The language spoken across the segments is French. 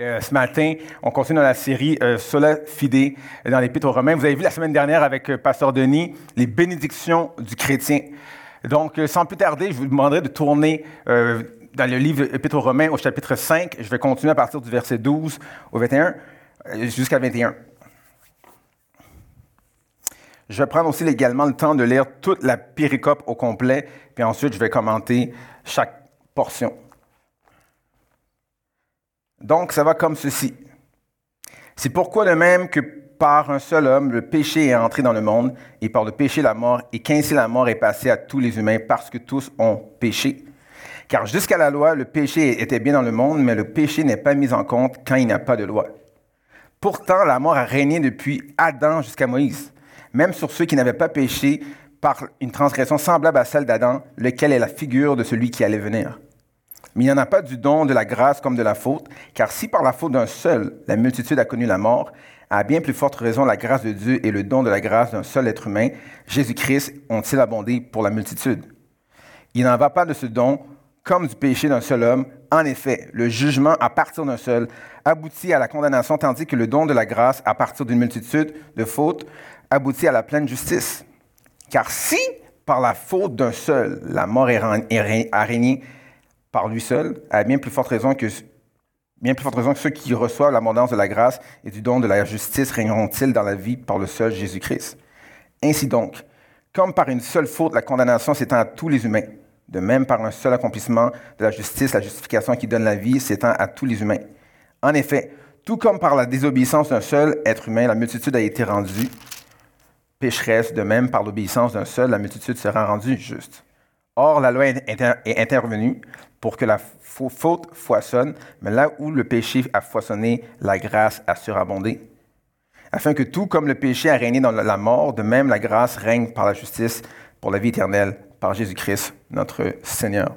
Euh, ce matin, on continue dans la série euh, Sola Fide dans l'Épître aux Romains. Vous avez vu la semaine dernière avec euh, Pasteur Denis les bénédictions du chrétien. Donc, sans plus tarder, je vous demanderai de tourner dans le livre Épître aux Romains au chapitre 5. Je vais continuer à partir du verset 12 au 21 jusqu'à 21. Je vais prendre aussi également le temps de lire toute la péricope au complet, puis ensuite je vais commenter chaque portion. Donc, ça va comme ceci. C'est pourquoi de même que par un seul homme, le péché est entré dans le monde, et par le péché, la mort, et qu'ainsi la mort est passée à tous les humains, parce que tous ont péché. Car jusqu'à la loi, le péché était bien dans le monde, mais le péché n'est pas mis en compte quand il n'y a pas de loi. Pourtant, la mort a régné depuis Adam jusqu'à Moïse, même sur ceux qui n'avaient pas péché par une transgression semblable à celle d'Adam, lequel est la figure de celui qui allait venir. Mais il n'y en a pas du don de la grâce comme de la faute, car si par la faute d'un seul, la multitude a connu la mort, à bien plus forte raison, la grâce de Dieu et le don de la grâce d'un seul être humain, Jésus-Christ, ont-ils abondé pour la multitude? Il n'en va pas de ce don comme du péché d'un seul homme. En effet, le jugement à partir d'un seul aboutit à la condamnation, tandis que le don de la grâce à partir d'une multitude de fautes aboutit à la pleine justice. Car si, par la faute d'un seul, la mort a régné par lui seul, à bien plus forte raison que bien plus forte raison que ceux qui reçoivent l'abondance de la grâce et du don de la justice régneront-ils dans la vie par le seul Jésus-Christ? Ainsi donc, comme par une seule faute la condamnation s'étend à tous les humains, de même par un seul accomplissement de la justice, la justification qui donne la vie s'étend à tous les humains. En effet, tout comme par la désobéissance d'un seul être humain, la multitude a été rendue pécheresse, de même par l'obéissance d'un seul, la multitude sera rendue juste. Or, la loi est intervenue pour que la faute foisonne, mais là où le péché a foisonné, la grâce a surabondé. Afin que tout comme le péché a régné dans la mort, de même la grâce règne par la justice pour la vie éternelle par Jésus-Christ, notre Seigneur.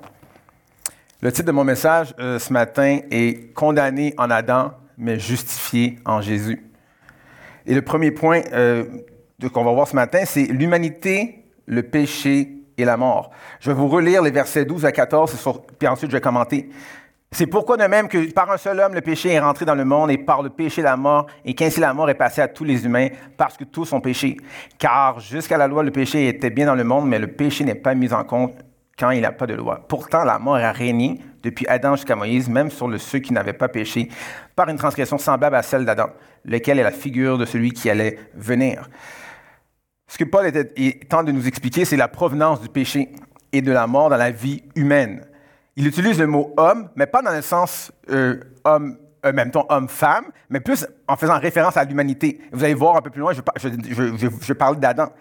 Le titre de mon message euh, ce matin est Condamné en Adam, mais justifié en Jésus. Et le premier point euh, qu'on va voir ce matin, c'est l'humanité, le péché la mort. Je vais vous relire les versets 12 à 14, puis ensuite je vais commenter. C'est pourquoi de même que par un seul homme, le péché est rentré dans le monde, et par le péché, la mort, et qu'ainsi la mort est passée à tous les humains, parce que tous ont péché. Car jusqu'à la loi, le péché était bien dans le monde, mais le péché n'est pas mis en compte quand il n'y a pas de loi. Pourtant, la mort a régné depuis Adam jusqu'à Moïse, même sur ceux qui n'avaient pas péché, par une transgression semblable à celle d'Adam, lequel est la figure de celui qui allait venir. Ce que Paul tente de nous expliquer, c'est la provenance du péché et de la mort dans la vie humaine. Il utilise le mot homme, mais pas dans le sens euh, homme, euh, temps homme-femme, mais plus en faisant référence à l'humanité. Vous allez voir un peu plus loin, je, je, je, parle d'Adam.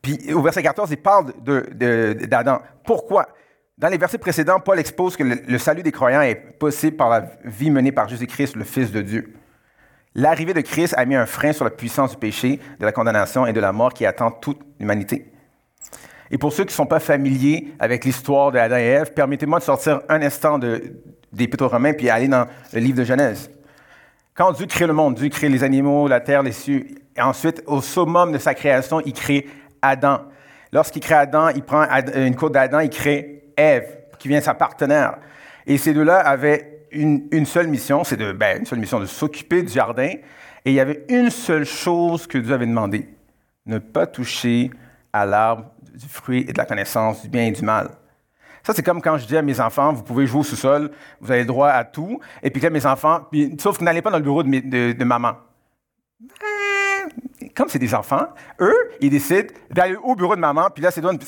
Puis au verset 14, il parle d'Adam. De, Pourquoi? Dans les versets précédents, Paul expose que le salut des croyants est possible par la vie menée par Jésus-Christ, le Fils de Dieu. L'arrivée de Christ a mis un frein sur la puissance du péché, de la condamnation et de la mort qui attend toute l'humanité. Et pour ceux qui ne sont pas familiers avec l'histoire d'Adam et Ève, permettez-moi de sortir un instant de, des romains puis aller dans le livre de Genèse. Quand Dieu crée le monde, Dieu crée les animaux, la terre, les cieux, et ensuite, au summum de sa création, il crée Adam. Lorsqu'il crée Adam, il prend une côte d'Adam, il crée Ève, qui vient sa partenaire. Et ces deux-là avaient une, seule mission, c'est de, ben, une seule mission de s'occuper du jardin. Et il y avait une seule chose que Dieu avait demandé ne pas toucher à l'arbre du fruit et de la connaissance du bien et du mal. Ça, c'est comme quand je dis à mes enfants, vous pouvez jouer au sous-sol, vous avez droit à tout. Et puis là, mes enfants, sauf que n'allez pas dans le bureau de maman comme c'est des enfants, eux, ils décident d'aller au bureau de maman. Puis là, c'est drôle,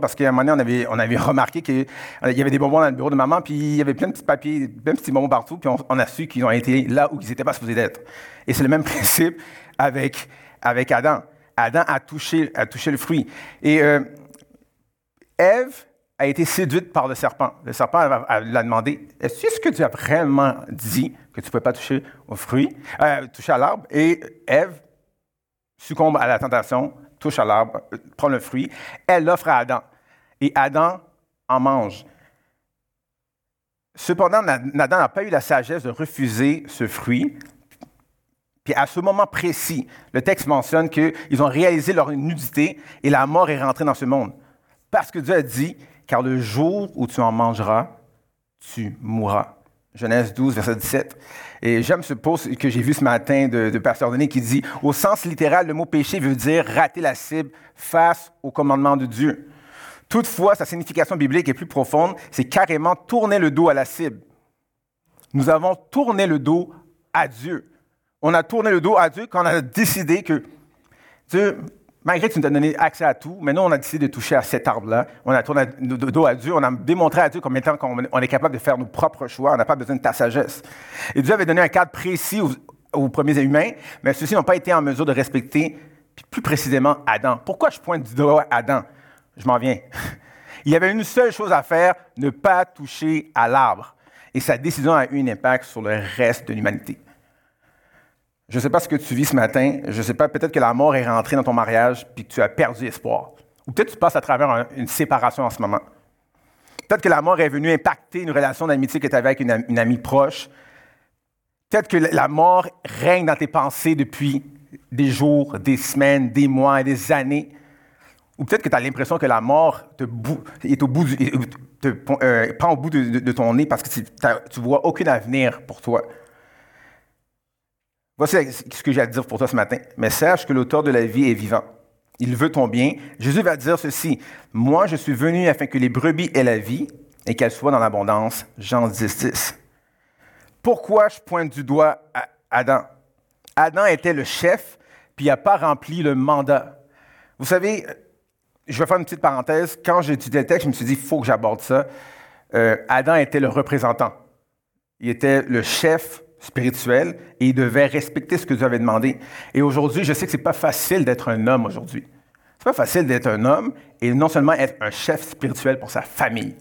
parce qu'à un moment donné, on avait, remarqué qu'il y avait des bonbons dans le bureau de maman, puis il y avait plein de petits papiers, plein de petits bonbons partout, puis on, a su qu'ils ont été là où ils n'étaient pas supposés d'être. Et c'est le même principe avec, avec Adam. Adam a touché, a touché le fruit. Et euh, Ève a été séduite par le serpent. Le serpent l'a demandé Est-ce que tu as vraiment dit que tu ne pouvais pas toucher au fruit, euh, toucher à l'arbre? Et Ève succombe à la tentation, touche à l'arbre, euh, prend le fruit. Elle l'offre à Adam. Et Adam en mange. Cependant, Adam n'a pas eu la sagesse de refuser ce fruit. Puis à ce moment précis, le texte mentionne qu'ils ont réalisé leur nudité et la mort est rentrée dans ce monde. Parce que Dieu a dit, car le jour où tu en mangeras, tu mourras. Genèse 12, verset 17. Et j'aime ce post que j'ai vu ce matin de, de Pasteur Denis qui dit, au sens littéral, le mot péché veut dire rater la cible face au commandement de Dieu. Toutefois, sa signification biblique est plus profonde, c'est carrément tourner le dos à la cible. Nous avons tourné le dos à Dieu. On a tourné le dos à Dieu quand on a décidé que Dieu, malgré que tu nous as donné accès à tout, maintenant on a décidé de toucher à cet arbre-là. On a tourné le dos à Dieu. On a démontré à Dieu combien de temps on est capable de faire nos propres choix. On n'a pas besoin de ta sagesse. Et Dieu avait donné un cadre précis aux, premiers humains, mais ceux-ci n'ont pas été en mesure de respecter, plus précisément Adam. Pourquoi je pointe du doigt Adam? Je m'en viens. Il y avait une seule chose à faire, ne pas toucher à l'arbre. Et sa décision a eu un impact sur le reste de l'humanité. Je ne sais pas ce que tu vis ce matin. Je ne sais pas, peut-être que la mort est rentrée dans ton mariage puis que tu as perdu espoir. Ou peut-être que tu passes à travers une séparation en ce moment. Peut-être que la mort est venue impacter une relation d'amitié que tu avais avec une, amie proche. Peut-être que la mort règne dans tes pensées depuis des jours, des semaines, des mois et des années. Ou peut-être que tu as l'impression que la mort te est au bout te, euh, prend au bout de, ton nez parce que tu ne vois aucun avenir pour toi. Voici ce que j'ai à dire pour toi ce matin. Mais sache que l'auteur de la vie est vivant. Il veut ton bien. Jésus va dire ceci. Moi, je suis venu afin que les brebis aient la vie et qu'elles soient dans l'abondance. Jean 10, 10. Pourquoi je pointe du doigt Adam? Adam était le chef, puis il n'a pas rempli le mandat. Vous savez, je vais faire une petite parenthèse. Quand j'ai étudié le texte, je me suis dit, il faut que j'aborde ça. Euh, Adam était le représentant. Il était le chef spirituel et il devait respecter ce que Dieu avait demandé. Et aujourd'hui, je sais que c'est pas facile d'être un homme aujourd'hui. C'est pas facile d'être un homme et non seulement être un chef spirituel pour sa famille.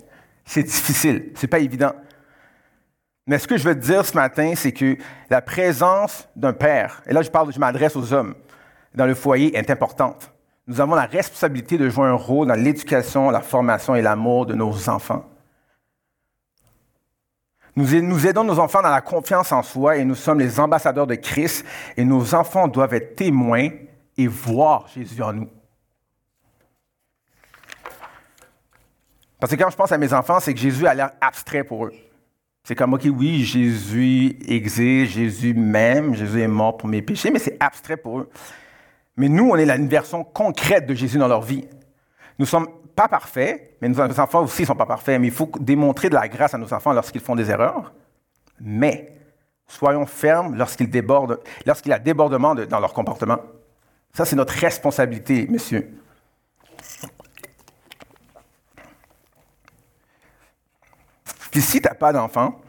C'est difficile, c'est pas évident. Mais ce que je veux te dire ce matin, c'est que la présence d'un père, et là je parle, je m'adresse aux hommes, dans le foyer est importante. Nous avons la responsabilité de jouer un rôle dans l'éducation, la formation et l'amour de nos enfants. Nous, aidons nos enfants dans la confiance en soi et nous sommes les ambassadeurs de Christ et nos enfants doivent être témoins et voir Jésus en nous. Parce que quand je pense à mes enfants, c'est que Jésus a l'air abstrait pour eux. C'est comme, OK, oui, Jésus existe, Jésus m'aime, Jésus est mort pour mes péchés, mais c'est abstrait pour eux. Mais nous, on est la version concrète de Jésus dans leur vie. Nous sommes pas parfaits, mais nos enfants aussi ne sont pas parfaits, mais il faut démontrer de la grâce à nos enfants lorsqu'ils font des erreurs. Mais soyons fermes lorsqu'ils débordent, lorsqu'il y a débordement dans leur comportement. Ça, c'est notre responsabilité, monsieur. Puis si tu n'as pas d'enfant,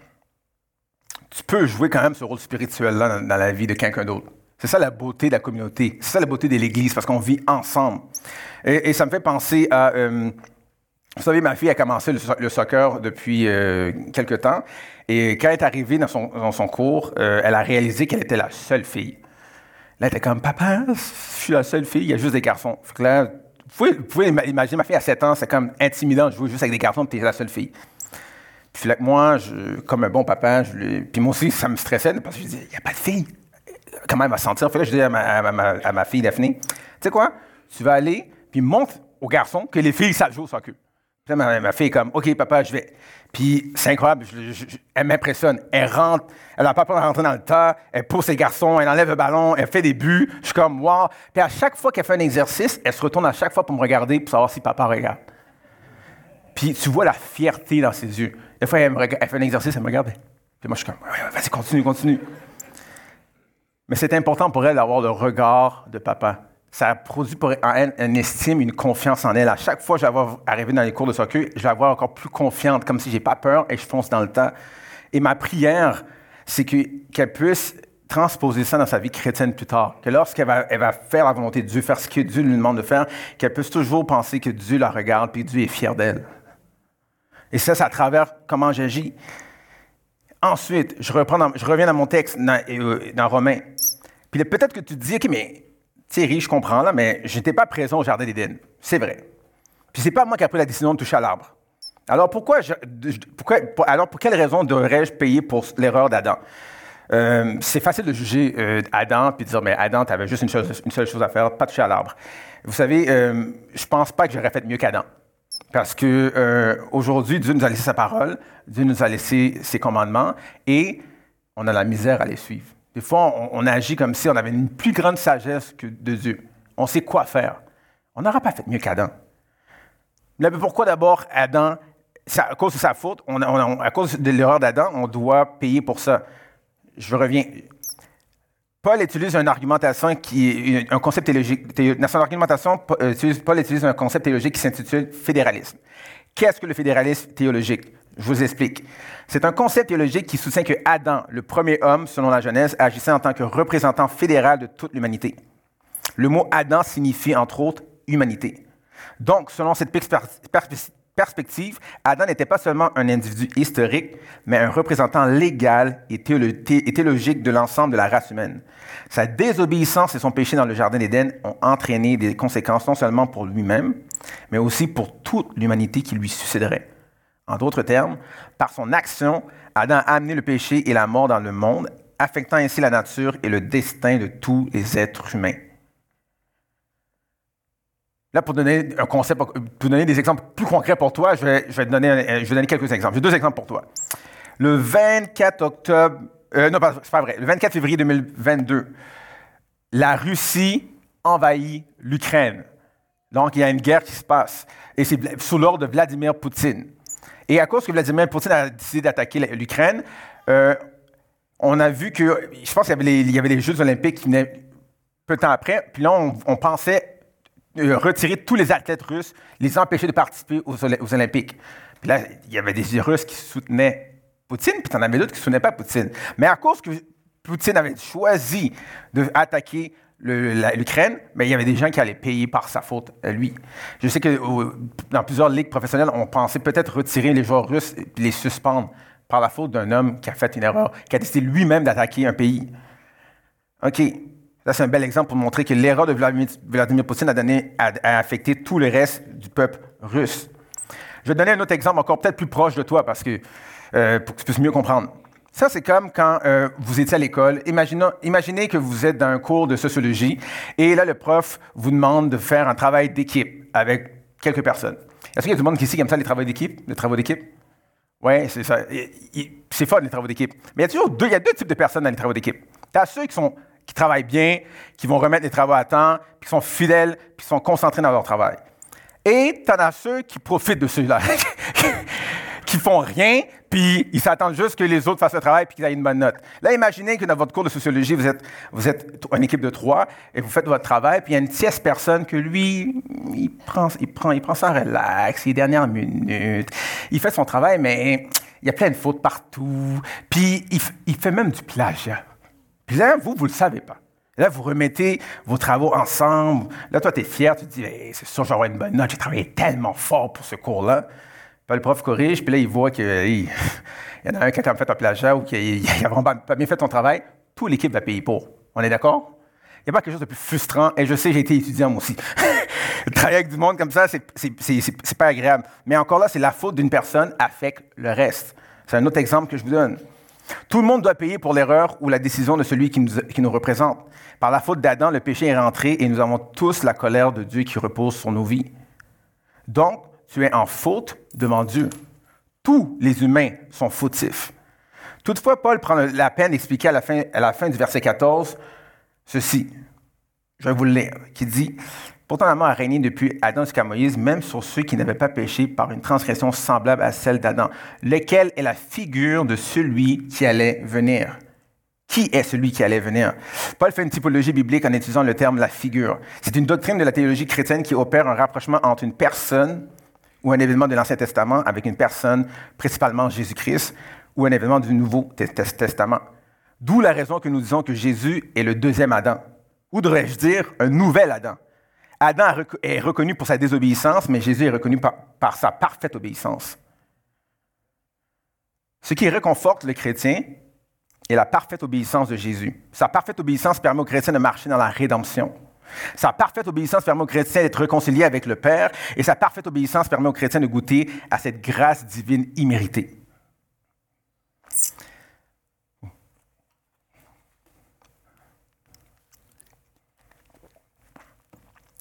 tu peux jouer quand même ce rôle spirituel-là dans, la vie de quelqu'un d'autre. C'est ça la beauté de la communauté. C'est ça la beauté de l'Église, parce qu'on vit ensemble. Et, ça me fait penser à... Euh, vous savez, ma fille a commencé le, soccer depuis euh, quelque temps. Et quand elle est arrivée dans son, cours, euh, elle a réalisé qu'elle était la seule fille. Là, elle était comme, papa, je suis la seule fille, il y a juste des garçons. là, vous pouvez, imaginer, ma fille a 7 ans, c'est comme intimidant de jouer juste avec des garçons, puis tu es la seule fille. Puis là, moi, je, comme un bon papa, puis moi aussi, ça me stressait parce que je disais, il n'y a pas de fille. Comment elle va se sentir? Fait là, je dis à ma, fille Daphné, tu sais quoi, tu vas aller puis montre aux garçons que les filles savent jouer au soccer. Puis ma, ma, fille est comme, OK, papa, je vais. Puis c'est incroyable, elle m'impressionne. Elle rentre, elle n'a pas peur de rentrer dans le tas, elle pousse les garçons, elle enlève le ballon, elle fait des buts. Je suis comme, wow. Puis à chaque fois qu'elle fait un exercice, elle se retourne à chaque fois pour me regarder pour savoir si papa regarde. Puis tu vois la fierté dans ses yeux. Des fois, elle, elle fait un exercice, elle me regarde. Puis moi, je suis comme, vas-y, continue, continue. Mais c'est important pour elle d'avoir le regard de papa ça produit pour elle une estime, une confiance en elle. À chaque fois que je vais arriver dans les cours de soccer, je vais avoir encore plus confiante, comme si j'ai pas peur et je fonce dans le tas. Et ma prière, c'est qu'elle puisse transposer ça dans sa vie chrétienne plus tard. Que lorsqu'elle va, faire la volonté de Dieu, faire ce que Dieu lui demande de faire, qu'elle puisse toujours penser que Dieu la regarde et que Dieu est fier d'elle. Et ça, c'est à travers comment j'agis. Ensuite, je, reprends je reviens dans mon texte dans, euh, dans Romains. Puis peut-être que tu te dis, OK, mais Thierry, je comprends, là, mais je n'étais pas présent au Jardin d'Éden. C'est vrai. Puis c'est pas moi qui ai pris la décision de toucher à l'arbre. Alors pourquoi, alors pour quelle raison devrais-je payer pour l'erreur d'Adam? Euh, c'est facile de juger euh, Adam puis de dire, mais Adam, tu avais juste une, seule chose à faire, pas toucher à l'arbre. Vous savez, euh, je pense pas que j'aurais fait mieux qu'Adam. Parce que euh, aujourd'hui, Dieu nous a laissé sa parole, Dieu nous a laissé ses commandements, et on a la misère à les suivre. Des fois, on, agit comme si on avait une plus grande sagesse que de Dieu. On sait quoi faire. On n'aura pas fait mieux qu'Adam. Mais pourquoi d'abord Adam, à cause de sa faute, à cause de l'erreur d'Adam, on doit payer pour ça? Je reviens. Paul utilise une argumentation qui est un concept théologique. Dans son argumentation, Paul utilise un concept théologique qui s'intitule fédéralisme. Qu'est-ce que le fédéralisme théologique? Je vous explique. C'est un concept théologique qui soutient que Adam, le premier homme, selon la Genèse, agissait en tant que représentant fédéral de toute l'humanité. Le mot Adam signifie, entre autres, humanité. Donc, selon cette perspective, Adam n'était pas seulement un individu historique, mais un représentant légal et théologique de l'ensemble de la race humaine. Sa désobéissance et son péché dans le Jardin d'Éden ont entraîné des conséquences non seulement pour lui-même, mais aussi pour toute l'humanité qui lui succéderait. En d'autres termes, par son action, Adam a amené le péché et la mort dans le monde, affectant ainsi la nature et le destin de tous les êtres humains. Là, pour donner un concept, pour donner des exemples plus concrets pour toi, je vais, te donner, quelques exemples. J'ai deux exemples pour toi. Le 24 octobre, euh, non, c'est pas vrai, le 24 février 2022, la Russie envahit l'Ukraine. Donc, il y a une guerre qui se passe. Et c'est sous l'ordre de Vladimir Poutine. Et à cause que Vladimir Poutine a décidé d'attaquer l'Ukraine, euh, on a vu que, je pense qu'il y avait les, Jeux olympiques qui venaient peu de temps après. Puis là, on, pensait euh, retirer tous les athlètes russes, les empêcher de participer aux, Olympiques. Puis là, il y avait des Russes qui soutenaient Poutine, puis il y en avait d'autres qui ne soutenaient pas Poutine. Mais à cause que Poutine avait choisi d'attaquer l'Ukraine, mais il y avait des gens qui allaient payer par sa faute à lui. Je sais que dans plusieurs ligues professionnelles, on pensait peut-être retirer les joueurs russes et les suspendre par la faute d'un homme qui a fait une erreur, qui a décidé lui-même d'attaquer un pays. OK, ça, c'est un bel exemple pour montrer que l'erreur de Vladimir Poutine a, donné, a, affecté tout le reste du peuple russe. Je vais te donner un autre exemple encore peut-être plus proche de toi parce que, euh, pour que tu puisses mieux comprendre. Ça, c'est comme quand euh, vous étiez à l'école. Imaginez, que vous êtes dans un cours de sociologie et là, le prof vous demande de faire un travail d'équipe avec quelques personnes. Est-ce qu'il y a du monde ici qui aime ça, les travaux d'équipe? Les travaux d'équipe? Oui, c'est ça. C'est fun, les travaux d'équipe. Mais il y a toujours deux, types de personnes dans les travaux d'équipe. Tu as ceux qui travaillent bien, qui vont remettre les travaux à temps, qui sont fidèles, puis qui sont concentrés dans leur travail. Et tu en as ceux qui profitent de ceux-là, qui font rien, puis ils s'attendent juste que les autres fassent le travail puis qu'ils aient une bonne note. Là, imaginez que dans votre cours de sociologie, vous êtes, vous êtes une équipe de trois et vous faites votre travail, puis il y a une tierce personne que lui, il prend, il prend, il prend ça relax, les dernières minutes, il fait son travail, mais il y a plein de fautes partout, puis il, fait même du plagiat. Puis là, vous, vous ne le savez pas. Là, vous remettez vos travaux ensemble. Là, toi, tu es fier, tu te dis, c'est sûr, j'aurai une bonne note, j'ai travaillé tellement fort pour ce cours-là. Le prof corrige, puis là, il voit qu'il y en a un qui a fait un plagiat ou qu'il n'a vraiment pas bien fait son travail. Toute l'équipe va payer pour. On est d'accord? Il n'y a pas quelque chose de plus frustrant. Et je sais, j'ai été étudiant moi aussi. Travailler avec du monde comme ça, c'est pas agréable. Mais encore là, c'est la faute d'une personne affecte le reste. C'est un autre exemple que je vous donne. Tout le monde doit payer pour l'erreur ou la décision de celui qui nous, représente. Par la faute d'Adam, le péché est rentré et nous avons tous la colère de Dieu qui repose sur nos vies. Donc, tu es en faute devant Dieu. Tous les humains sont fautifs. Toutefois, Paul prend la peine d'expliquer à, à la fin du verset 14 ceci. Je vais vous le lire, qui dit Pourtant, la mort a régné depuis Adam jusqu'à Moïse, même sur ceux qui n'avaient pas péché par une transgression semblable à celle d'Adam, lequel est la figure de celui qui allait venir? Qui est celui qui allait venir? Paul fait une typologie biblique en utilisant le terme la figure. C'est une doctrine de la théologie chrétienne qui opère un rapprochement entre une personne ou un événement de l'Ancien Testament avec une personne, principalement Jésus-Christ, ou un événement du Nouveau Testament. D'où la raison que nous disons que Jésus est le deuxième Adam, ou devrais-je dire un nouvel Adam. Adam est reconnu pour sa désobéissance, mais Jésus est reconnu par, sa parfaite obéissance. Ce qui réconforte le chrétien est la parfaite obéissance de Jésus. Sa parfaite obéissance permet au chrétien de marcher dans la rédemption. Sa parfaite obéissance permet au chrétien d'être réconcilié avec le Père et sa parfaite obéissance permet au chrétien de goûter à cette grâce divine imméritée.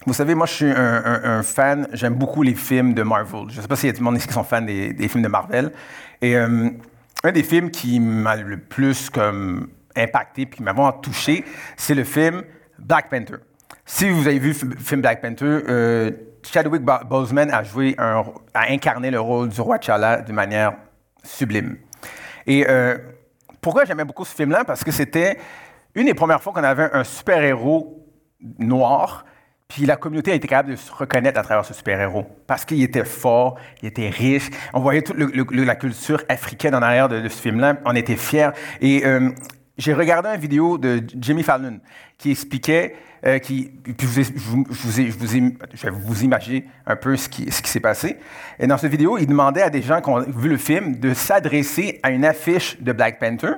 Vous savez, moi, je suis un, fan, j'aime beaucoup les films de Marvel. Je ne sais pas s'il y a le monde ici qui sont fans des, films de Marvel. Et euh, un des films qui m'a le plus comme, impacté puis qui m'a vraiment touché, c'est le film Black Panther. Si vous avez vu le film Black Panther, euh, Chadwick Boseman a joué, a incarné le rôle du roi T'Challa de manière sublime. Et euh, pourquoi j'aimais beaucoup ce film-là? Parce que c'était une des premières fois qu'on avait un super-héros noir puis la communauté a été capable de se reconnaître à travers ce super-héros parce qu'il était fort, il était riche. On voyait toute la culture africaine en arrière de, ce film-là. On était fiers. Et euh, j'ai regardé une vidéo de Jimmy Fallon qui expliquait, puis je, vais vous imaginer un peu ce qui, ce qui s'est passé. Et dans cette vidéo, il demandait à des gens qui ont vu le film de s'adresser à une affiche de Black Panther.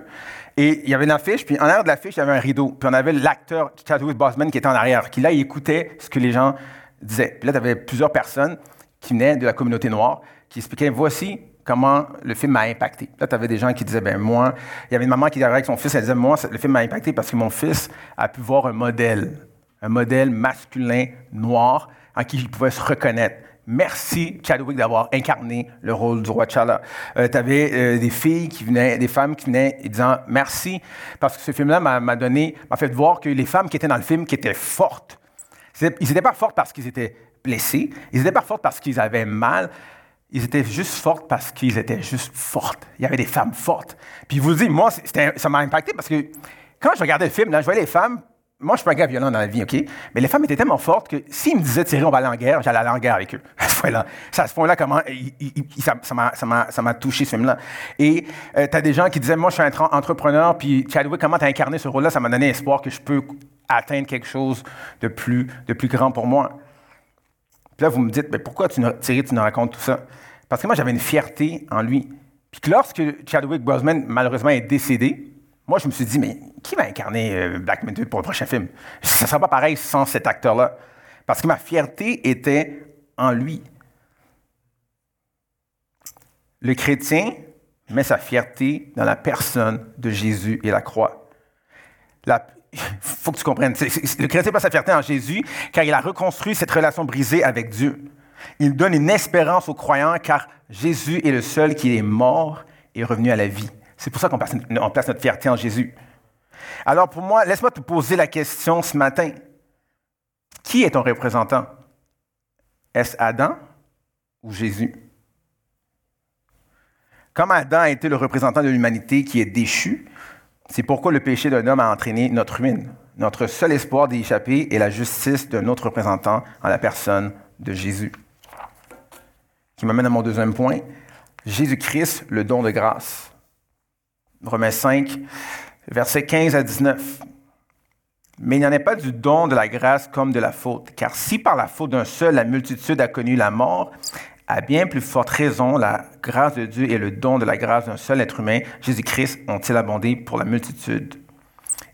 Et il y avait une affiche, puis en arrière de l'affiche, il y avait un rideau. Puis on avait l'acteur Chadwick Boseman qui était en arrière, qui là, il écoutait ce que les gens disaient. Puis là, tu avais plusieurs personnes qui venaient de la communauté noire qui expliquaient voici comment le film m'a impacté. Là, tu avais des gens qui disaient ben moi, il y avait une maman qui arrivait avec son fils, elle disait moi, le film m'a impacté parce que mon fils a pu voir un modèle, un modèle masculin noir en qui il pouvait se reconnaître. Merci, Chadwick, d'avoir incarné le rôle du roi T'Challa. Euh, tu avais euh, des filles qui venaient, des femmes qui venaient et disant merci, parce que ce film-là m'a donné, m'a fait voir que les femmes qui étaient dans le film, qui étaient fortes, ils n'étaient pas fortes parce qu'ils étaient blessés, ils n'étaient pas fortes parce qu'ils avaient mal, ils étaient juste fortes parce qu'ils étaient juste fortes. Il y avait des femmes fortes. Puis vous dis, moi, ça m'a impacté parce que quand je regardais le film, là, je voyais les femmes moi, je suis pas un gars violent dans la vie, OK? Mais les femmes étaient tellement fortes que s'ils me disaient, Thierry, on va aller en guerre, j'allais aller en guerre avec eux. À ce point-là. À ce point-là, comment, ça m'a touché, ce film-là. Et euh, tu as des gens qui disaient, moi, je suis un entrepreneur, puis Chadwick, comment tu as incarné ce rôle-là? Ça m'a donné espoir que je peux atteindre quelque chose de plus, de plus grand pour moi. Puis là, vous me dites, mais pourquoi, tu, Thierry, tu nous racontes tout ça? Parce que moi, j'avais une fierté en lui. Puis que lorsque Chadwick Boseman, malheureusement, est décédé, moi, je me suis dit, mais qui va incarner euh, Black Panther pour le prochain film? Ça ne sera pas pareil sans cet acteur-là. Parce que ma fierté était en lui. Le chrétien met sa fierté dans la personne de Jésus et la croix. Il faut que tu comprennes. Le chrétien met sa fierté en Jésus car il a reconstruit cette relation brisée avec Dieu. Il donne une espérance aux croyants car Jésus est le seul qui est mort et revenu à la vie. C'est pour ça qu'on place, notre fierté en Jésus. Alors pour moi, laisse-moi te poser la question ce matin. Qui est ton représentant? Est-ce Adam ou Jésus? Comme Adam a été le représentant de l'humanité qui est déchu, c'est pourquoi le péché d'un homme a entraîné notre ruine. Notre seul espoir d'y échapper est la justice de notre représentant en la personne de Jésus. Qui m'amène à mon deuxième point. Jésus-Christ, le don de grâce. Romains 5, versets 15 à 19. Mais il n'y en a pas du don de la grâce comme de la faute. Car si par la faute d'un seul la multitude a connu la mort, à bien plus forte raison, la grâce de Dieu et le don de la grâce d'un seul être humain, Jésus-Christ, ont-ils abondé pour la multitude?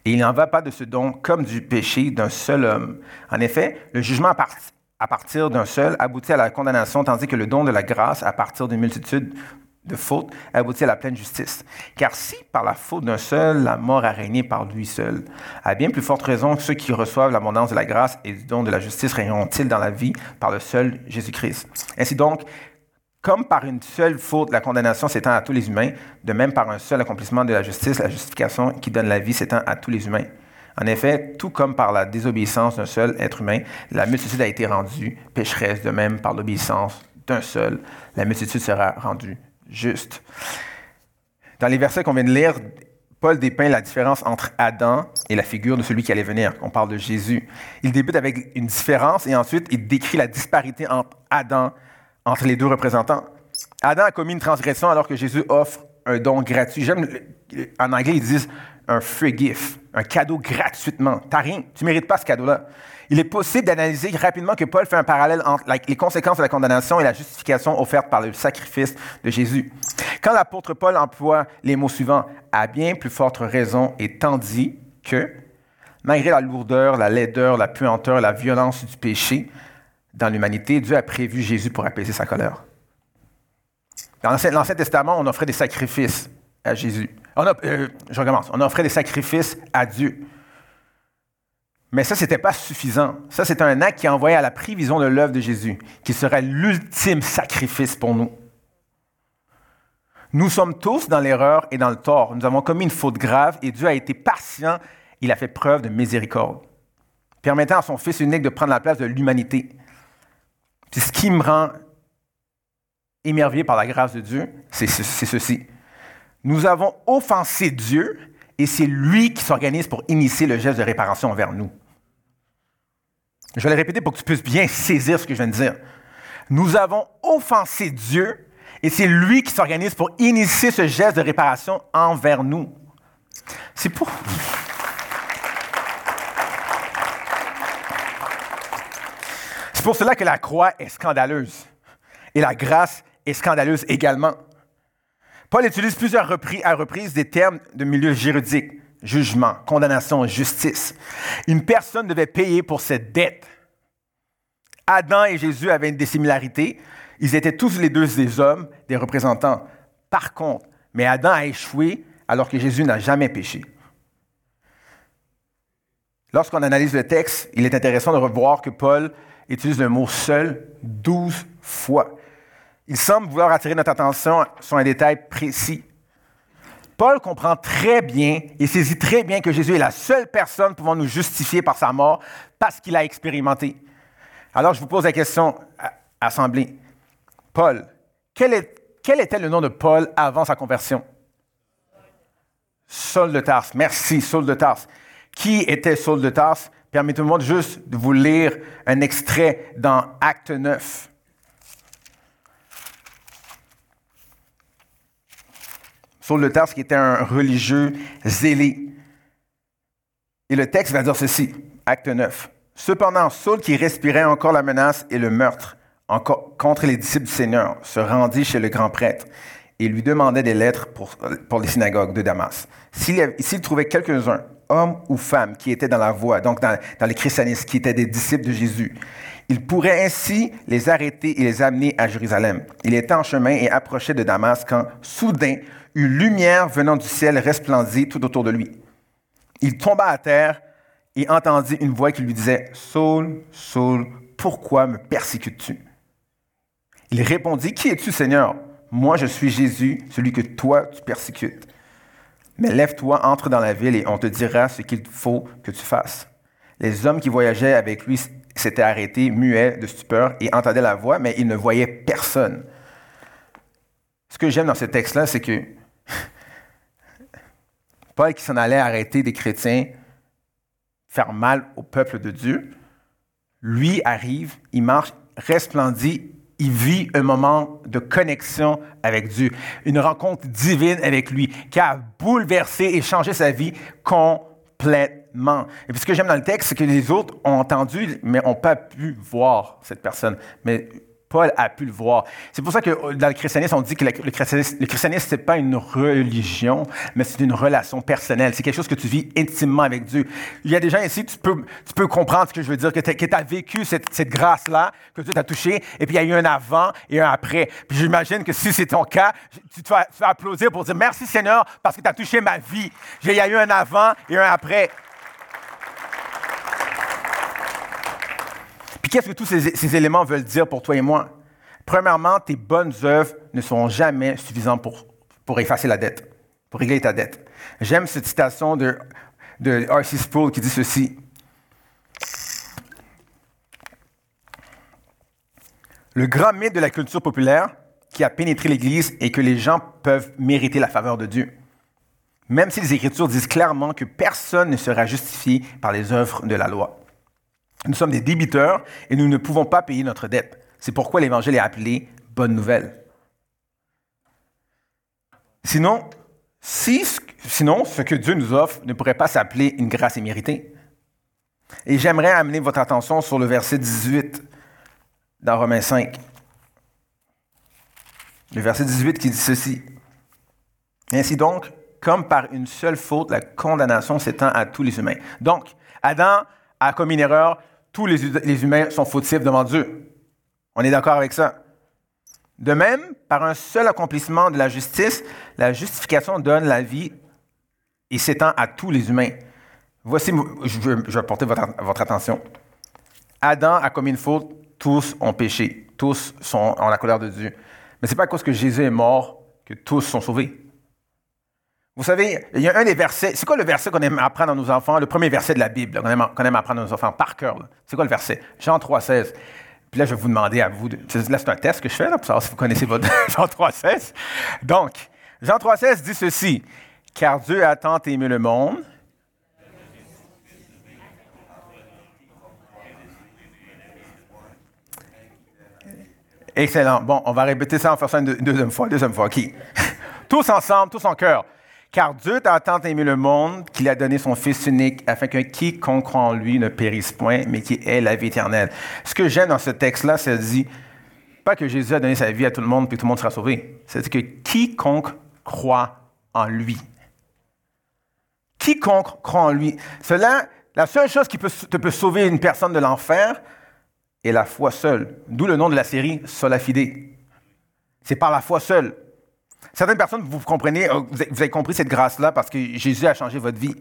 Et il n'en va pas de ce don comme du péché d'un seul homme. En effet, le jugement à partir d'un seul aboutit à la condamnation, tandis que le don de la grâce à partir d'une multitude de faute aboutit à la pleine justice. Car si par la faute d'un seul, la mort a régné par lui seul, à bien plus forte raison, ceux qui reçoivent l'abondance de la grâce et du don de la justice régneront-ils dans la vie par le seul Jésus-Christ? Ainsi donc, comme par une seule faute, la condamnation s'étend à tous les humains, de même par un seul accomplissement de la justice, la justification qui donne la vie s'étend à tous les humains. En effet, tout comme par la désobéissance d'un seul être humain, la multitude a été rendue pécheresse, de même par l'obéissance d'un seul, la multitude sera rendue juste. Dans les versets qu'on vient de lire, Paul dépeint la différence entre Adam et la figure de celui qui allait venir. On parle de Jésus. Il débute avec une différence et ensuite il décrit la disparité entre Adam, entre les deux représentants. Adam a commis une transgression alors que Jésus offre un don gratuit. J'aime, en anglais, ils disent un free gift, un cadeau gratuitement. T'as rien, tu ne mérites pas ce cadeau-là il est possible d'analyser rapidement que Paul fait un parallèle entre les conséquences de la condamnation et la justification offerte par le sacrifice de Jésus. Quand l'apôtre Paul emploie les mots suivants, à bien plus forte raison et tandis que, malgré la lourdeur, la laideur, la puanteur, la violence du péché dans l'humanité, Dieu a prévu Jésus pour apaiser sa colère. Dans l'Ancien Testament, on offrait des sacrifices à Jésus. On a, euh, je recommence. On offrait des sacrifices à Dieu. Mais ça, ce n'était pas suffisant. Ça, c'est un acte qui envoyait à la prévision de l'œuvre de Jésus, qui serait l'ultime sacrifice pour nous. Nous sommes tous dans l'erreur et dans le tort. Nous avons commis une faute grave et Dieu a été patient. Il a fait preuve de miséricorde, permettant à son Fils unique de prendre la place de l'humanité. Ce qui me rend émerveillé par la grâce de Dieu, c'est ceci. Nous avons offensé Dieu et c'est lui qui s'organise pour initier le geste de réparation envers nous. Je vais le répéter pour que tu puisses bien saisir ce que je viens de dire. Nous avons offensé Dieu et c'est lui qui s'organise pour initier ce geste de réparation envers nous. C'est pour... C'est pour cela que la croix est scandaleuse et la grâce est scandaleuse également. Paul utilise plusieurs reprises, à reprises des termes de milieu juridique, jugement, condamnation, justice. Une personne devait payer pour cette dette. Adam et Jésus avaient des similarités. Ils étaient tous les deux des hommes, des représentants. Par contre, mais Adam a échoué alors que Jésus n'a jamais péché. Lorsqu'on analyse le texte, il est intéressant de revoir que Paul utilise le mot seul douze fois. Il semble vouloir attirer notre attention sur un détail précis. Paul comprend très bien et saisit très bien que Jésus est la seule personne pouvant nous justifier par sa mort parce qu'il a expérimenté. Alors je vous pose la question, assemblée. Paul, quel, était le nom de Paul avant sa conversion? Saul de Tarse. Merci, Saul de Tarse. Qui était Saul de Tarse? Permettez-moi juste de vous lire un extrait dans Acte 9. Saul de Tarse qui était un religieux zélé. Et le texte va dire ceci, acte 9. Cependant, Saul, qui respirait encore la menace et le meurtre contre les disciples du Seigneur, se rendit chez le grand prêtre et lui demandait des lettres pour, pour les synagogues de Damas. S'il trouvait quelques-uns, hommes ou femmes, qui étaient dans la voie, donc dans, dans les christianistes, qui étaient des disciples de Jésus, il pourrait ainsi les arrêter et les amener à Jérusalem. Il était en chemin et approchait de Damas quand, soudain, une lumière venant du ciel resplendit tout autour de lui. Il tomba à terre et entendit une voix qui lui disait, Saul, Saul, pourquoi me persécutes-tu? Il répondit, Qui es-tu, Seigneur? Moi, je suis Jésus, celui que toi tu persécutes. Mais lève-toi, entre dans la ville et on te dira ce qu'il faut que tu fasses. Les hommes qui voyageaient avec lui s'étaient arrêtés, muets de stupeur, et entendaient la voix, mais ils ne voyaient personne. Ce que j'aime dans ce texte-là, c'est que Paul qui s'en allait arrêter des chrétiens, faire mal au peuple de Dieu, lui arrive, il marche, resplendit, il vit un moment de connexion avec Dieu, une rencontre divine avec lui qui a bouleversé et changé sa vie complètement. Et puis ce que j'aime dans le texte, c'est que les autres ont entendu, mais n'ont pas pu voir cette personne. Mais Paul a pu le voir. C'est pour ça que euh, dans le christianisme, on dit que le christianisme, le christianisme ce n'est pas une religion, mais c'est une relation personnelle. C'est quelque chose que tu vis intimement avec Dieu. Il y a des gens ici, tu peux, tu peux comprendre ce que je veux dire, que tu as vécu cette, cette grâce-là, que Dieu t'a touché, et puis il y a eu un avant et un après. Puis j'imagine que si c'est ton cas, tu vas applaudir pour dire merci Seigneur parce que tu as touché ma vie. Il y a eu un avant et un après. Qu'est-ce que tous ces, éléments veulent dire pour toi et moi? Premièrement, tes bonnes œuvres ne seront jamais suffisantes pour, pour effacer la dette, pour régler ta dette. J'aime cette citation de, de R.C. Sproul qui dit ceci. Le grand mythe de la culture populaire qui a pénétré l'Église est que les gens peuvent mériter la faveur de Dieu. Même si les Écritures disent clairement que personne ne sera justifié par les œuvres de la loi. Nous sommes des débiteurs et nous ne pouvons pas payer notre dette. C'est pourquoi l'Évangile est appelé bonne nouvelle. Sinon, sinon, ce que Dieu nous offre ne pourrait pas s'appeler une grâce imméritée. Et j'aimerais amener votre attention sur le verset 18 dans Romains 5. Le verset 18 qui dit ceci. Ainsi donc, comme par une seule faute, la condamnation s'étend à tous les humains. Donc, Adam a commis une erreur, tous les, humains sont fautifs devant Dieu. On est d'accord avec ça? De même, par un seul accomplissement de la justice, la justification donne la vie et s'étend à tous les humains. voici, je veux, veux porter votre, votre attention. Adam a commis une faute, tous ont péché, tous sont en la colère de Dieu. Mais ce n'est pas à cause que Jésus est mort que tous sont sauvés. Vous savez, il y a un des versets. C'est quoi le verset qu'on aime apprendre à nos enfants? Le premier verset de la Bible qu'on aime, apprendre à nos enfants par cœur. C'est quoi le verset? Jean 3, 16. Puis là, je vais vous demander à vous. Là, c'est un test que je fais là, pour savoir si vous connaissez votre Jean 3, 16. Donc, Jean 3, 16 dit ceci Car Dieu a tant aimé le monde. Excellent. Bon, on va répéter ça en faisant une deuxième fois. Deuxième fois, qui? tous ensemble, tous en cœur. Car Dieu a tant aimé le monde qu'il a donné son Fils unique afin que quiconque croit en lui ne périsse point, mais qu'il ait la vie éternelle. Ce que j'aime dans ce texte-là, c'est dit pas que Jésus a donné sa vie à tout le monde puis tout le monde sera sauvé. C'est que quiconque croit en lui. Quiconque croit en lui. Cela, la seule chose qui peut, te peut sauver une personne de l'enfer est la foi seule. D'où le nom de la série Sola Fide. C'est par la foi seule. Certaines personnes, vous comprenez, euh, vous avez compris cette grâce-là parce que Jésus a changé votre vie,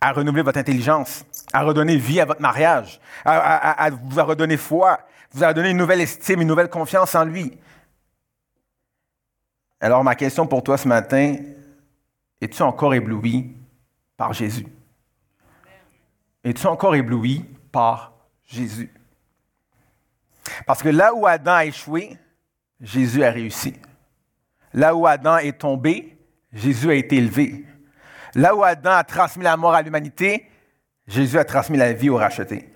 a renouvelé votre intelligence, a redonné vie à votre mariage, a, vous a redonné foi, vous a donné une nouvelle estime, une nouvelle confiance en lui. Alors ma question pour toi ce matin, es-tu encore ébloui par Jésus? Es-tu encore ébloui par Jésus? Parce que là où Adam a échoué, Jésus a réussi. Là où Adam est tombé, Jésus a été élevé. Là où Adam a transmis la mort à l'humanité, Jésus a transmis la vie au racheté.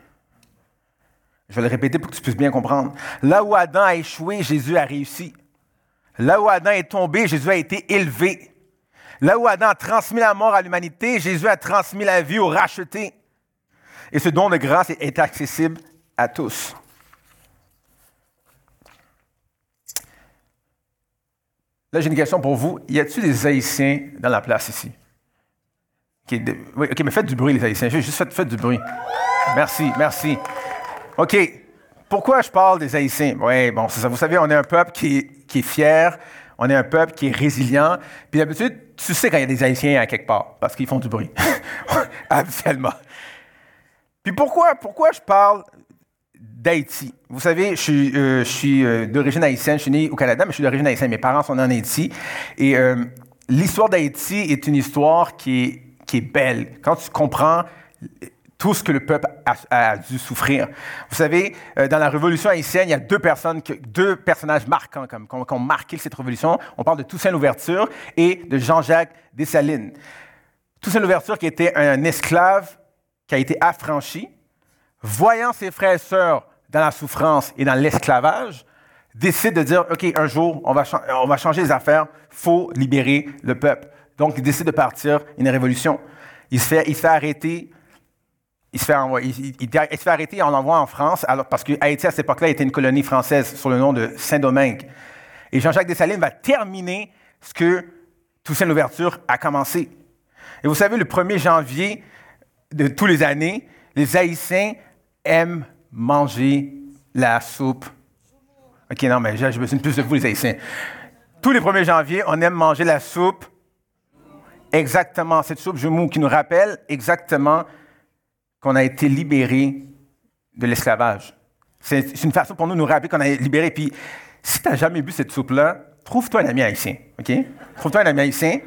Je vais le répéter pour que tu puisses bien comprendre. Là où Adam a échoué, Jésus a réussi. Là où Adam est tombé, Jésus a été élevé. Là où Adam a transmis la mort à l'humanité, Jésus a transmis la vie au racheté. Et ce don de grâce est accessible à tous. Là, j'ai une question pour vous. Y a-t-il des Haïtiens dans la place ici? Oui, OK, mais faites du bruit, les Haïtiens. Juste faites, faites du bruit. Merci, merci. OK. Pourquoi je parle des Haïtiens? Oui, bon, ça. Vous savez, on est un peuple qui qui est fier, on est un peuple qui est résilient. Puis d'habitude, tu sais quand il y a des Haïtiens à quelque part, parce qu'ils font du bruit. Habituellement. Puis pourquoi, pourquoi je parle d'Haïti. Vous savez, je suis, euh, euh, d'origine haïtienne, je suis né au Canada, mais je suis d'origine haïtienne. Mes parents sont nés en Haïti. Et euh, l'histoire d'Haïti est une histoire qui est, belle. Quand tu comprends tout ce que le peuple a, dû souffrir. Vous savez, dans la révolution haïtienne, il y a deux personnes, deux personnages marquants comme, qui ont marqué cette révolution. On parle de Toussaint Louverture et de Jean-Jacques Dessalines. Toussaint Louverture qui était un esclave qui a été affranchi, voyant ses frères et sœurs dans la souffrance et dans l'esclavage, décide de dire, OK, un jour, on va, changer les affaires, faut libérer le peuple. Donc, il décide de partir une révolution. Il se fait, il fait arrêter. Il se fait, il, il, se fait arrêter et on l'envoie en France, parce que Haïti, à cette époque-là, était une colonie française sous le nom de Saint-Domingue. Et Jean-Jacques Dessalines va terminer ce que Toussaint Louverture a commencé. Et vous savez, le 1er janvier de tous les années, les Haïtiens aiment manger la soupe. OK, non, mais j'ai besoin de plus de vous, les Haïtiens. Tous les 1er janvier, on aime manger la soupe. Exactement, cette soupe mou qui nous rappelle exactement qu'on a été libéré de l'esclavage. C'est une façon pour nous de nous rappeler qu'on a été libéré. Puis, si tu n'as jamais bu cette soupe-là, trouve-toi un ami haïtien. OK? Trouve-toi un ami haïtien.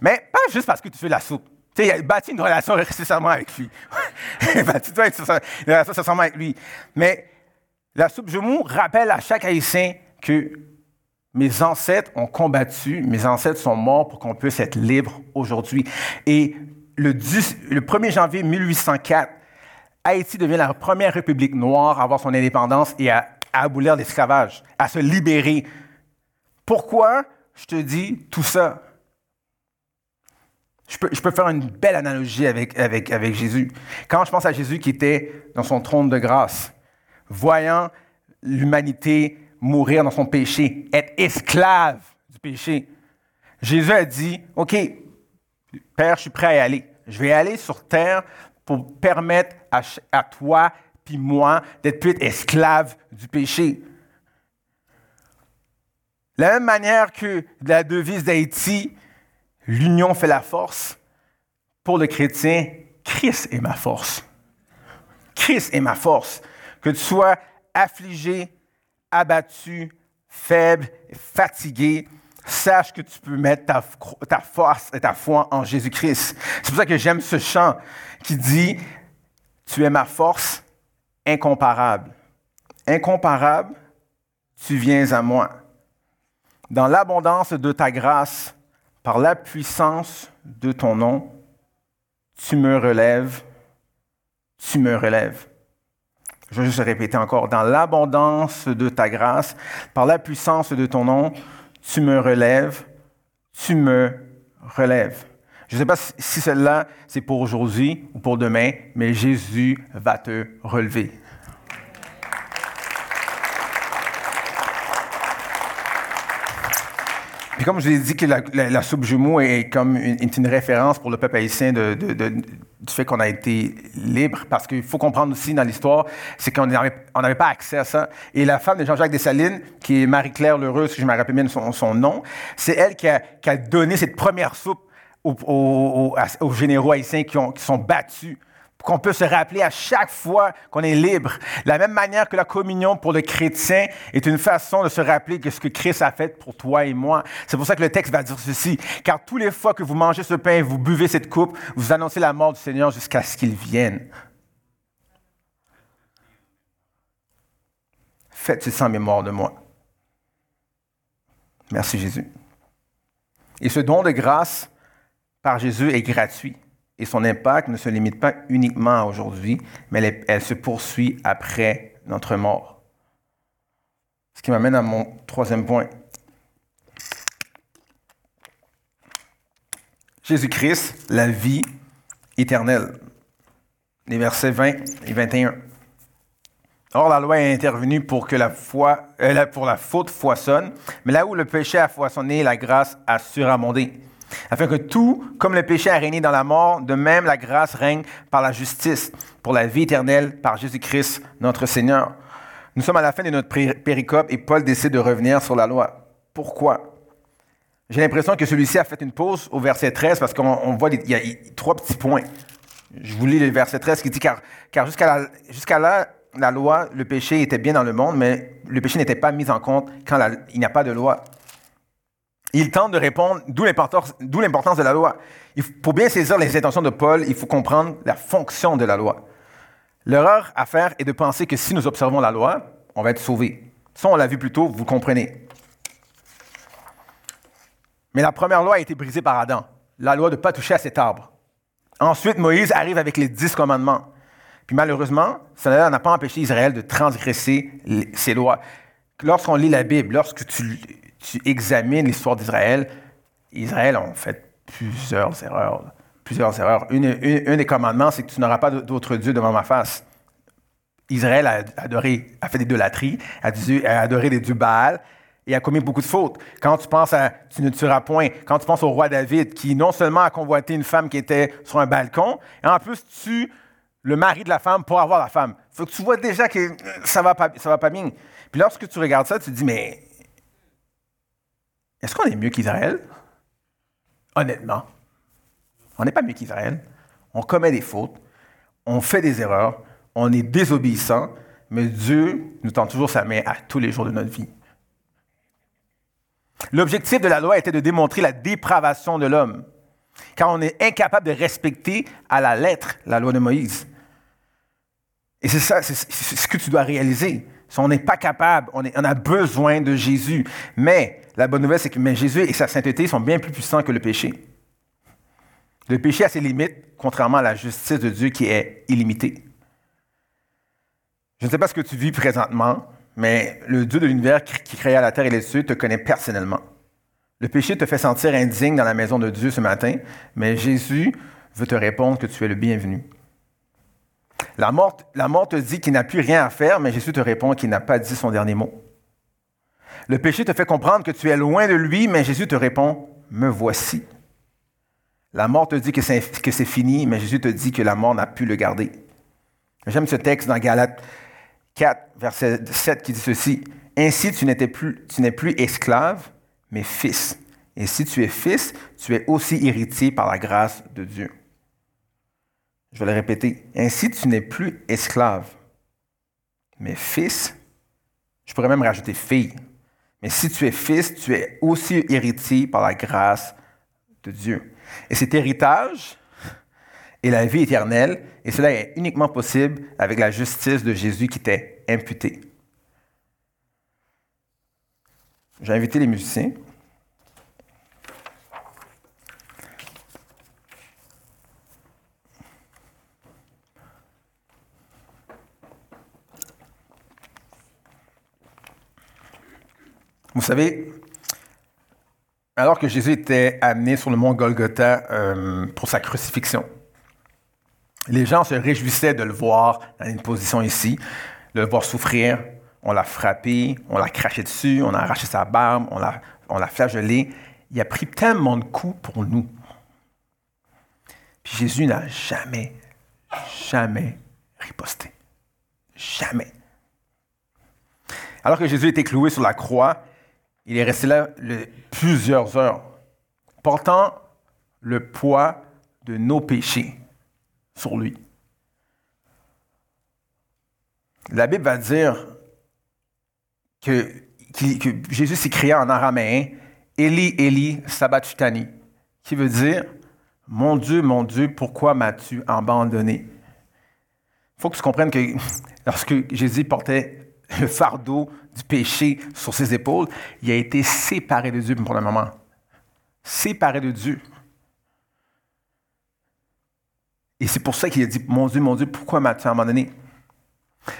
Mais pas juste parce que tu fais la soupe. Tu sais, bâti une relation nécessairement avec lui. bâti une relation nécessairement avec lui. Mais la soupe Jumou rappelle à chaque haïtien que mes ancêtres ont combattu, mes ancêtres sont morts pour qu'on puisse être libre aujourd'hui. Et le, le 1er janvier 1804, Haïti devient la première république noire à avoir son indépendance et à, à abolir l'esclavage, à se libérer. Pourquoi je te dis tout ça? Je peux, faire une belle analogie avec, Jésus. Quand je pense à Jésus qui était dans son trône de grâce, voyant l'humanité mourir dans son péché, être esclave du péché, Jésus a dit, OK, Père, je suis prêt à y aller. Je vais aller sur terre pour permettre à, toi puis moi d'être plus esclaves du péché. De la même manière que la devise d'Haïti, L'union fait la force. Pour le chrétien, Christ est ma force. Christ est ma force. Que tu sois affligé, abattu, faible, fatigué, sache que tu peux mettre ta, force et ta foi en Jésus-Christ. C'est pour ça que j'aime ce chant qui dit, tu es ma force incomparable. Incomparable, tu viens à moi. Dans l'abondance de ta grâce, par la puissance de ton nom, tu me relèves, tu me relèves. Je vais juste répéter encore. Dans l'abondance de ta grâce, par la puissance de ton nom, tu me relèves, tu me relèves. Je ne sais pas si celle-là, c'est pour aujourd'hui ou pour demain, mais Jésus va te relever. Puis comme je l'ai dit que la, soupe jumeau est comme une, référence pour le peuple haïtien du fait qu'on a été libre, parce qu'il faut comprendre aussi dans l'histoire, c'est qu'on n'avait pas accès à ça. Et la femme de Jean-Jacques Dessalines, qui est Marie-Claire Lheureux, si je me rappelle bien son, nom, c'est elle qui a, donné cette première soupe aux, aux, aux généraux haïtiens qui sont battus qu'on peut se rappeler à chaque fois qu'on est libre. la même manière que la communion pour le chrétien est une façon de se rappeler que ce que Christ a fait pour toi et moi. C'est pour ça que le texte va dire ceci. Car tous les fois que vous mangez ce pain et vous buvez cette coupe, vous annoncez la mort du Seigneur jusqu'à ce qu'il vienne. Faites ceci en mémoire de moi. Merci Jésus. Et ce don de grâce par Jésus est gratuit. Et son impact ne se limite pas uniquement à aujourd'hui, mais elle, se poursuit après notre mort. Ce qui m'amène à mon troisième point. Jésus-Christ, la vie éternelle. Les versets 20 et 21. Or, la loi est intervenue pour que la foi, euh, pour la faute foisonne, mais là où le péché a foisonné, la grâce a surabondé afin que tout, comme le péché a régné dans la mort, de même la grâce règne par la justice, pour la vie éternelle, par Jésus-Christ, notre Seigneur. Nous sommes à la fin de notre péricope et Paul décide de revenir sur la loi. Pourquoi? J'ai l'impression que celui-ci a fait une pause au verset 13 parce qu'on voit, il y a trois petits points. Je vous lis le verset 13 qui dit, car, car jusqu'à là, la loi, le péché était bien dans le monde, mais le péché n'était pas mis en compte quand il n'y a pas de loi. Il tente de répondre, d'où l'importance, de la loi. pour bien saisir les intentions de Paul, il faut comprendre la fonction de la loi. L'erreur à faire est de penser que si nous observons la loi, on va être sauvé. Ça, on l'a vu plus tôt, vous comprenez. Mais la première loi a été brisée par Adam, la loi de ne pas toucher à cet arbre. Ensuite, Moïse arrive avec les dix commandements. Puis malheureusement, cela n'a pas empêché Israël de transgresser ces lois. Lorsqu'on lit la Bible, lorsque tu tu examines l'histoire d'Israël, Israël a fait plusieurs erreurs. Plusieurs erreurs. Une, des commandements, c'est que tu n'auras pas d'autres dieux devant ma face. Israël a adoré, a fait des idolâtries, a, a adoré des dieux Baal et a commis beaucoup de fautes. Quand tu penses à tu ne tueras point, quand tu penses au roi David, qui non seulement a convoité une femme qui était sur un balcon, et en plus tue le mari de la femme pour avoir la femme. Faut que tu vois déjà que ça va pas, ça va pas bien. Puis lorsque tu regardes ça, tu te dis, mais est-ce qu'on est mieux qu'Israël? Honnêtement, on n'est pas mieux qu'Israël. On commet des fautes, on fait des erreurs, on est désobéissant, mais Dieu nous tend toujours sa main à tous les jours de notre vie. L'objectif de la loi était de démontrer la dépravation de l'homme, car on est incapable de respecter à la lettre la loi de Moïse. Et c'est ça, c'est ce que tu dois réaliser. Si on n'est pas capable, on, a besoin de Jésus. Mais la bonne nouvelle, c'est que Jésus et sa sainteté sont bien plus puissants que le péché. Le péché a ses limites, contrairement à la justice de Dieu qui est illimitée. Je ne sais pas ce que tu vis présentement, mais le Dieu de l'univers qui créa la terre et les cieux te connaît personnellement. Le péché te fait sentir indigne dans la maison de Dieu ce matin, mais Jésus veut te répondre que tu es le bienvenu. La mort, te dit qu'il n'a plus rien à faire, mais Jésus te répond qu'il n'a pas dit son dernier mot. Le péché te fait comprendre que tu es loin de lui, mais Jésus te répond, me voici. La mort te dit que c'est fini, mais Jésus te dit que la mort n'a pu le garder. J'aime ce texte dans Galates 4, verset 7 qui dit ceci. Ainsi, tu, tu n'es plus esclave, mais fils. Et si tu es fils, tu es aussi héritier par la grâce de Dieu. Je vais le répéter. Ainsi, tu n'es plus esclave, mais fils. Je pourrais même rajouter fille. Mais si tu es fils, tu es aussi héritier par la grâce de Dieu. Et cet héritage est la vie éternelle, et cela est uniquement possible avec la justice de Jésus qui t'est imputée. J'ai invité les musiciens. Vous savez, alors que Jésus était amené sur le mont Golgotha euh, pour sa crucifixion, les gens se réjouissaient de le voir dans une position ici, de le voir souffrir. On l'a frappé, on l'a craché dessus, on a arraché sa barbe, on l'a, on l'a flagellé. Il a pris tellement de coups pour nous. Puis Jésus n'a jamais, jamais riposté. Jamais. Alors que Jésus était cloué sur la croix, il est resté là plusieurs heures, portant le poids de nos péchés sur lui. La Bible va dire que, Jésus créé en araméen Eli, Eli, sabachthani, qui veut dire Mon Dieu, mon Dieu, pourquoi m'as-tu abandonné Il faut que tu comprennes que lorsque Jésus portait le fardeau du péché sur ses épaules, il a été séparé de Dieu pour le moment. Séparé de Dieu. Et c'est pour ça qu'il a dit, mon Dieu, mon Dieu, pourquoi m'as-tu abandonné?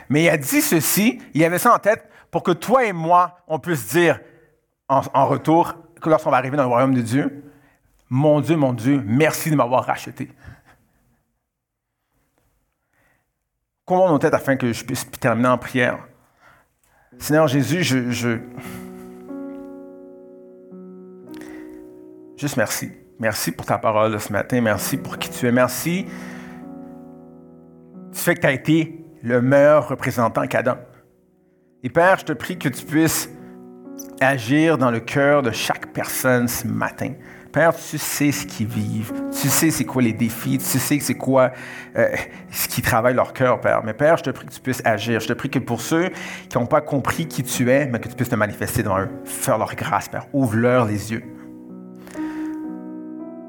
Mais il a dit ceci, il avait ça en tête pour que toi et moi, on puisse dire en, retour, que lorsqu'on va arriver dans le royaume de Dieu, mon Dieu, mon Dieu, merci de m'avoir racheté. Comment nos têtes afin que je puisse terminer en prière. Seigneur Jésus, je. Juste merci. Merci pour ta parole ce matin. Merci pour qui tu es. Merci du fait que tu as été le meilleur représentant qu'Adam. Et Père, je te prie que tu puisses agir dans le cœur de chaque personne ce matin. Père, tu sais ce qu'ils vivent, tu sais c'est quoi les défis, tu sais c'est quoi euh, ce qui travaille leur cœur, Père. Mais Père, je te prie que tu puisses agir. Je te prie que pour ceux qui n'ont pas compris qui tu es, mais que tu puisses te manifester devant eux, faire leur grâce, Père. Ouvre-leur les yeux.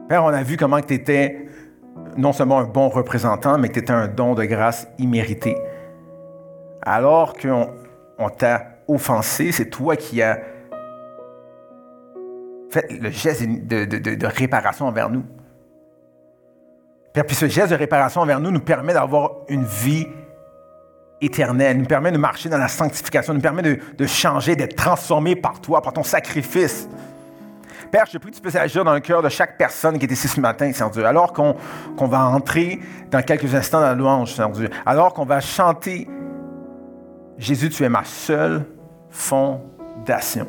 Père, on a vu comment tu étais non seulement un bon représentant, mais que tu étais un don de grâce immérité. Alors qu'on on, t'a offensé, c'est toi qui as fait le geste de, réparation envers nous. Puis ce geste de réparation envers nous nous permet d'avoir une vie éternelle, nous permet de marcher dans la sanctification, nous permet de, changer, d'être transformé par toi, par ton sacrifice. Père, je prie que tu puisses agir dans le cœur de chaque personne qui est ici ce matin, Seigneur Dieu. Alors qu'on va entrer dans quelques instants dans la louange, Seigneur Dieu. Alors qu'on va chanter Jésus, tu es ma seule fondation.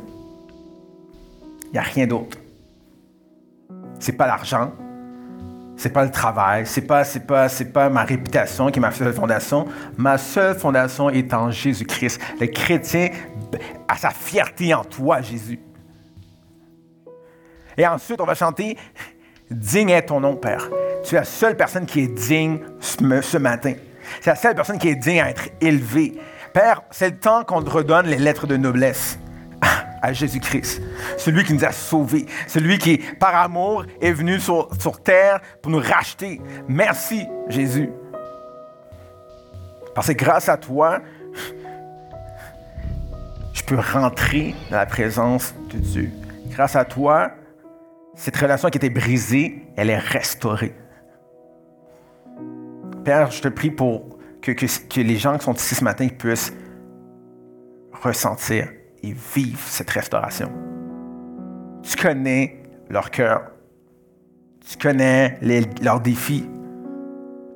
Il n'y a rien d'autre. C'est pas l'argent, c'est pas le travail, c'est pas, c'est pas, c'est pas ma réputation qui est ma seule fondation. Ma seule fondation est en Jésus-Christ. Le chrétien a sa fierté en toi, Jésus. Et ensuite, on va chanter Digne est ton nom, Père. Tu es la seule personne qui est digne ce matin. C'est la seule personne qui est digne à être élevée. Père, c'est le temps qu'on te redonne les lettres de noblesse à Jésus-Christ, celui qui nous a sauvés, celui qui, par amour, est venu sur, sur terre pour nous racheter. Merci, Jésus. Parce que grâce à toi, je peux rentrer dans la présence de Dieu. Grâce à toi, cette relation qui était brisée, elle est restaurée. Père, je te prie pour que, que, les gens qui sont ici ce matin puissent ressentir et vivre cette restauration. Tu connais leur cœur. Tu connais leurs défis.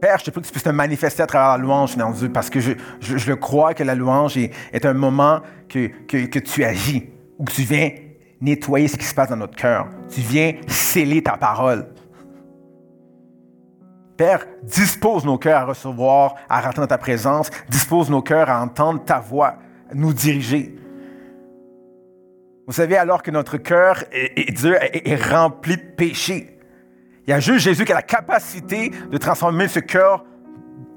Père, je te prie que tu puisses te manifester à travers la louange, dans Dieu, parce que je, je, crois que la louange est, est un moment que, que, que tu agis, où tu viens nettoyer ce qui se passe dans notre cœur. Tu viens sceller ta parole. Père, dispose nos cœurs à recevoir, à rentrer dans ta présence. Dispose nos cœurs à entendre ta voix, nous diriger. Vous savez, alors que notre cœur est, est rempli de péché, Il y a juste Jésus qui a la capacité de transformer ce cœur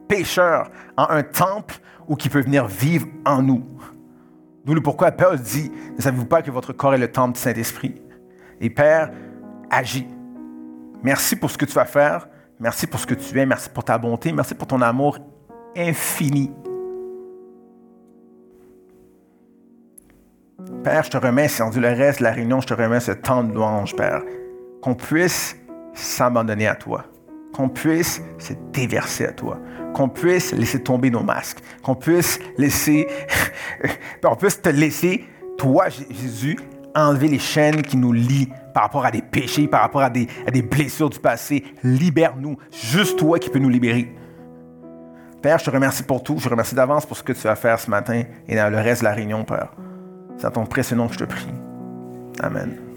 pécheur en un temple où qui peut venir vivre en nous. D'où le pourquoi Paul dit, ne savez-vous pas que votre corps est le temple du Saint-Esprit? Et Père, agis. Merci pour ce que tu vas faire. Merci pour ce que tu es. Merci pour ta bonté. Merci pour ton amour infini. Père, je te remets, on dit le reste de la réunion, je te remets ce temps de louange, Père. Qu'on puisse s'abandonner à toi. Qu'on puisse se déverser à toi. Qu'on puisse laisser tomber nos masques. Qu'on puisse laisser, on puisse te laisser, toi, Jésus, enlever les chaînes qui nous lient par rapport à des péchés, par rapport à des, à des blessures du passé. Libère-nous. Juste toi qui peux nous libérer. Père, je te remercie pour tout. Je te remercie d'avance pour ce que tu vas faire ce matin et dans le reste de la réunion, Père. C'est à ton que je te prie. Amen.